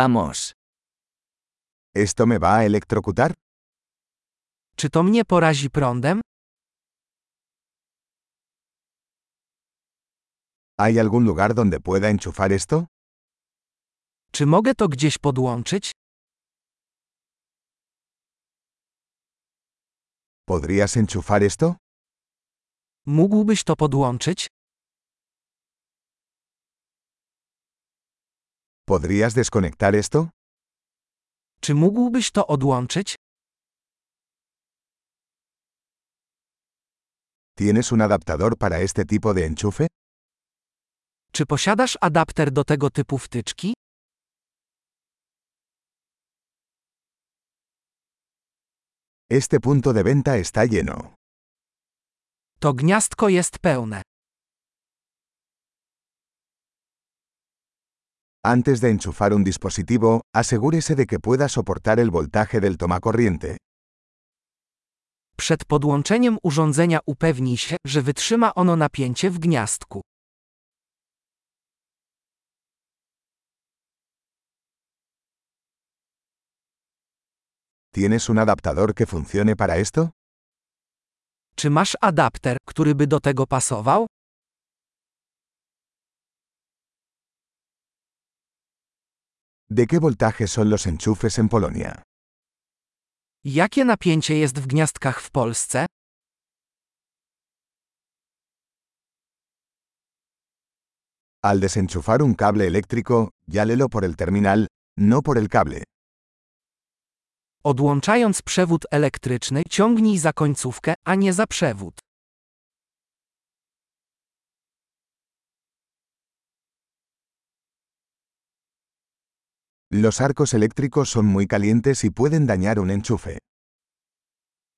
Vamos. ¿Esto me va a electrocutar? Czy to mnie porazi prądem? ¿Hay algún lugar donde pueda enchufar esto? Czy mogę to gdzieś podłączyć? ¿Podrías enchufar esto? Mógłbyś to podłączyć? ¿Podrías desconectar esto? Czy mógłbyś to odłączyć? ¿Tienes un adaptador para este tipo de enchufe? Czy posiadasz adapter do tego typu wtyczki? Este punto de venta está lleno. To gniazdko jest pełne. Antes de enchufar un dispositivo, asegúrese de que pueda soportar el voltaje del tomacorriente. Przed podłączeniem urządzenia upewnij się, że wytrzyma ono napięcie w gniazdku. ¿Tienes un adaptador que funcione para esto? Czy masz adapter, który by do tego pasował? ¿De qué voltaje son los enchufes en Polonia? Jakie napięcie jest w gniazdkach w Polsce? Al desenchufar un cable eléctrico, llálelo por el terminal, no por el cable. Odłączając przewód elektryczny, ciągnij za końcówkę, a nie za przewód. Los arcos eléctricos son muy calientes y pueden dañar un enchufe.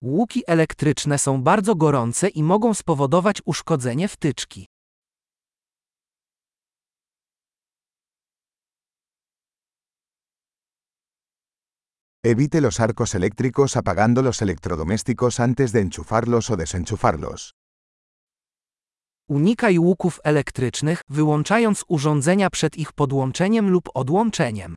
Łuki elektryczne są bardzo gorące i mogą spowodować uszkodzenie wtyczki. Evite los arcos eléctricos apagando los electrodomésticos antes de enchufarlos o desenchufarlos. Unikaj łuków elektrycznych, wyłączając urządzenia przed ich podłączeniem lub odłączeniem.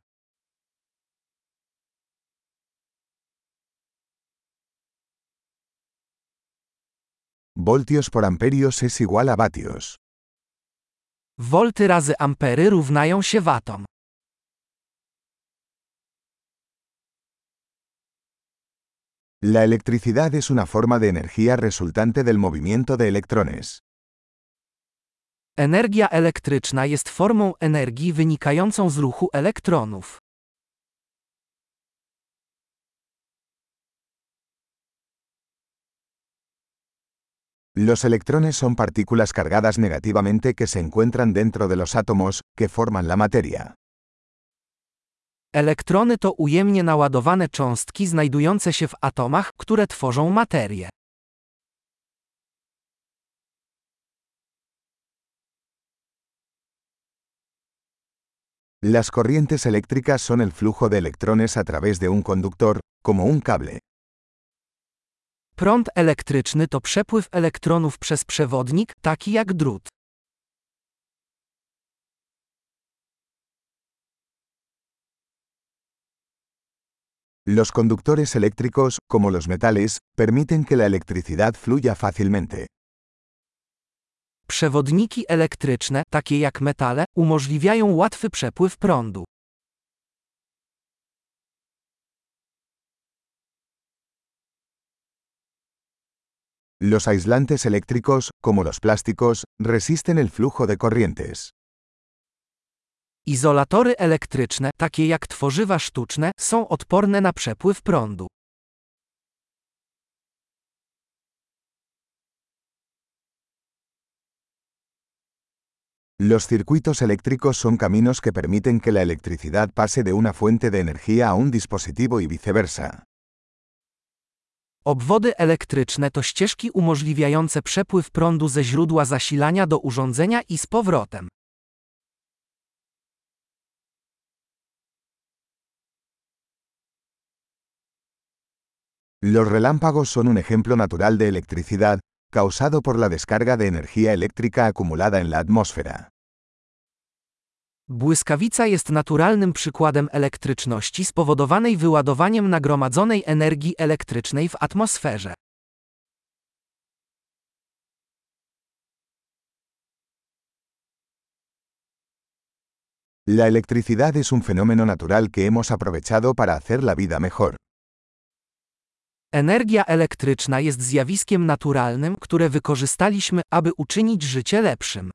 Voltios por amperios es igual a vatios. Wolty razy ampery równają się watom. La electricidad es una forma de energía resultante del movimiento de electrones. Energia elektryczna jest formą energii wynikającą z ruchu elektronów. Los electrones son partículas cargadas negativamente que se encuentran dentro de los átomos, que forman la materia. Elektrony to ujemnie naładowane cząstki znajdujące się w atomach, które tworzą materię. Las corrientes eléctricas son el flujo de electrones a través de un conductor, como un cable. Prąd elektryczny to przepływ elektronów przez przewodnik, taki jak drut. Los conductores eléctricos, como los metales, permiten que la electricidad fluya fácilmente. Przewodniki elektryczne, takie jak metale, umożliwiają łatwy przepływ prądu. Los aislantes eléctricos, como los plásticos, resisten el flujo de corrientes. Izolatory elektryczne, takie jak tworzywa sztuczne, są odporne na przepływ prądu. Los circuitos eléctricos son caminos que permiten que la electricidad pase de una fuente de energía a un dispositivo y viceversa. Obwody elektryczne to ścieżki umożliwiające przepływ prądu ze źródła zasilania do urządzenia i z powrotem. Los relámpagos son un ejemplo natural de electricidad, causado por la descarga de energía eléctrica acumulada en la atmósfera. Błyskawica jest naturalnym przykładem elektryczności spowodowanej wyładowaniem nagromadzonej energii elektrycznej w atmosferze. La electricidad es un fenómeno natural que hemos aprovechado para hacer la vida mejor. Energia elektryczna jest zjawiskiem naturalnym, które wykorzystaliśmy, aby uczynić życie lepszym.